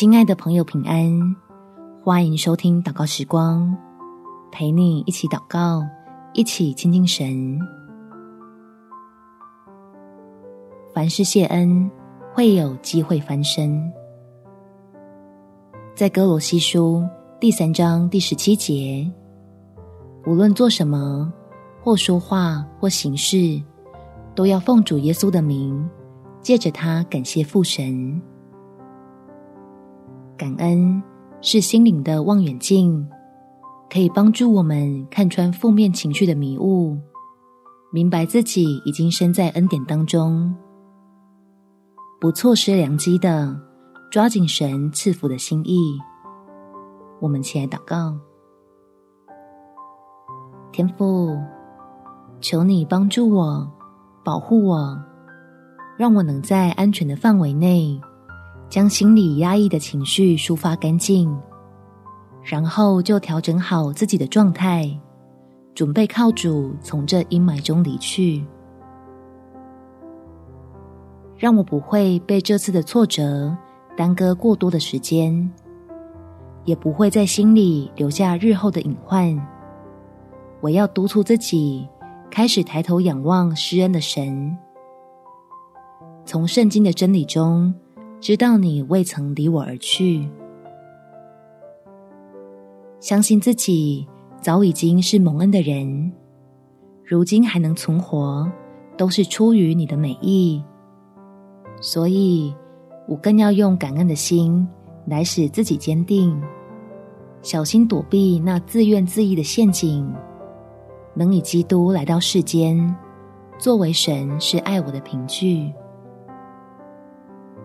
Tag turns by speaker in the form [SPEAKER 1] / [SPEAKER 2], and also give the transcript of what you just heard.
[SPEAKER 1] 亲爱的朋友，平安！欢迎收听祷告时光，陪你一起祷告，一起亲近神。凡事谢恩，会有机会翻身。在哥罗西书第三章第十七节，无论做什么，或说话，或行事，都要奉主耶稣的名，借着他感谢父神。感恩是心灵的望远镜，可以帮助我们看穿负面情绪的迷雾，明白自己已经身在恩典当中，不错失良机的抓紧神赐福的心意。我们起来祷告，天父，求你帮助我，保护我，让我能在安全的范围内。将心里压抑的情绪抒发干净，然后就调整好自己的状态，准备靠主从这阴霾中离去。让我不会被这次的挫折耽搁过多的时间，也不会在心里留下日后的隐患。我要督促自己，开始抬头仰望施恩的神，从圣经的真理中。知道你未曾离我而去，相信自己早已经是蒙恩的人，如今还能存活，都是出于你的美意。所以，我更要用感恩的心来使自己坚定，小心躲避那自怨自艾的陷阱，能以基督来到世间，作为神是爱我的凭据。